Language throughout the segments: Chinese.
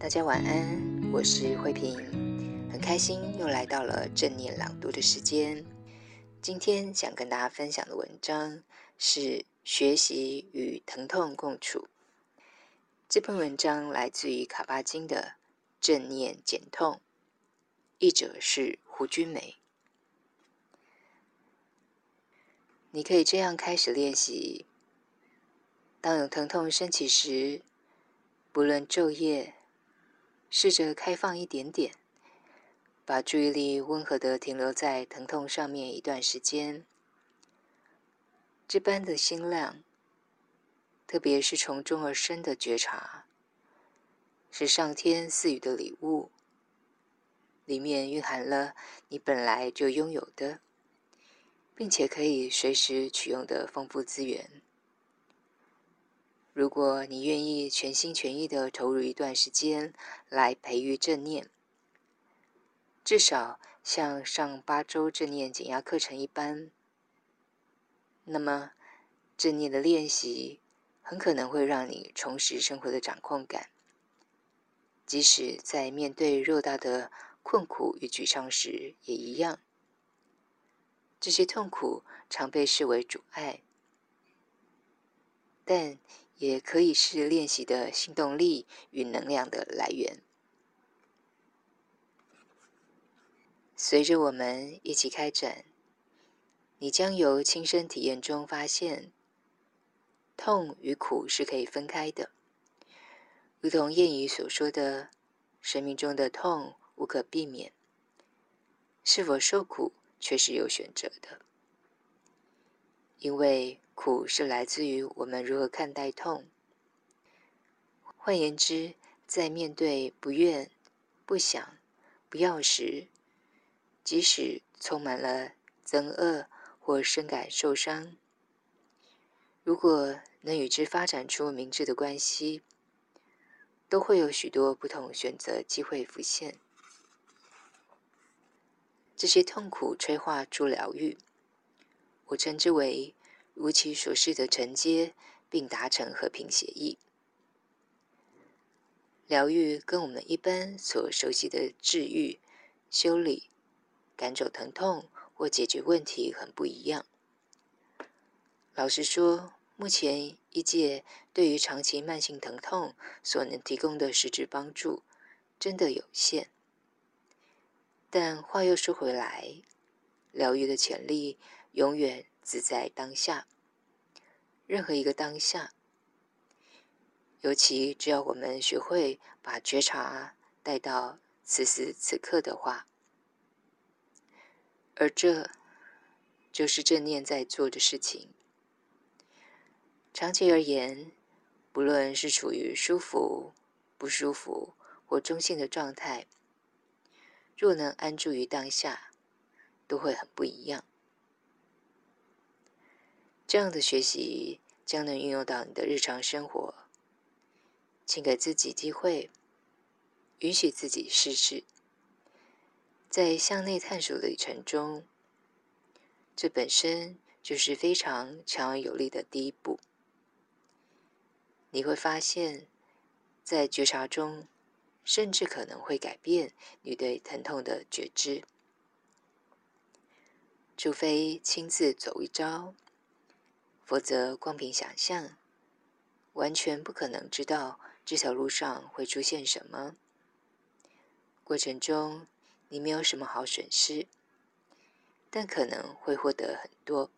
大家晚安，我是慧萍，很开心又来到了正念朗读的时间。今天想跟大家分享的文章是《学习与疼痛共处》。这篇文章来自于卡巴金的《正念减痛》，译者是胡君梅。你可以这样开始练习：当有疼痛升起时，不论昼夜。试着开放一点点，把注意力温和的停留在疼痛上面一段时间。这般的心量，特别是从中而生的觉察，是上天赐予的礼物，里面蕴含了你本来就拥有的，并且可以随时取用的丰富资源。如果你愿意全心全意地投入一段时间来培育正念，至少像上八周正念减压课程一般，那么正念的练习很可能会让你重拾生活的掌控感，即使在面对偌大的困苦与沮丧时也一样。这些痛苦常被视为阻碍，但也可以是练习的新动力与能量的来源。随着我们一起开展，你将由亲身体验中发现，痛与苦是可以分开的。如同谚语所说的：“生命中的痛无可避免，是否受苦却是有选择的。”因为苦是来自于我们如何看待痛。换言之，在面对不愿、不想、不要时，即使充满了憎恶或深感受伤，如果能与之发展出明智的关系，都会有许多不同选择机会浮现。这些痛苦催化出疗愈。我称之为如其所示的承接，并达成和平协议。疗愈跟我们一般所熟悉的治愈、修理、赶走疼痛或解决问题很不一样。老实说，目前医界对于长期慢性疼痛所能提供的实质帮助真的有限。但话又说回来，疗愈的潜力。永远只在当下，任何一个当下。尤其只要我们学会把觉察带到此时此刻的话，而这就是正念在做的事情。长期而言，不论是处于舒服、不舒服或中性的状态，若能安住于当下，都会很不一样。这样的学习将能运用到你的日常生活，请给自己机会，允许自己试试。在向内探索的旅程中，这本身就是非常强而有力的第一步。你会发现，在觉察中，甚至可能会改变你对疼痛的觉知，除非亲自走一遭。否则，光凭想象，完全不可能知道这条路上会出现什么。过程中，你没有什么好损失，但可能会获得很多。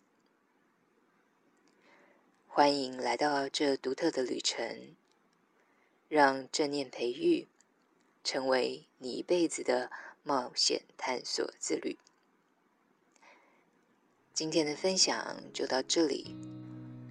欢迎来到这独特的旅程，让正念培育成为你一辈子的冒险探索之旅。今天的分享就到这里，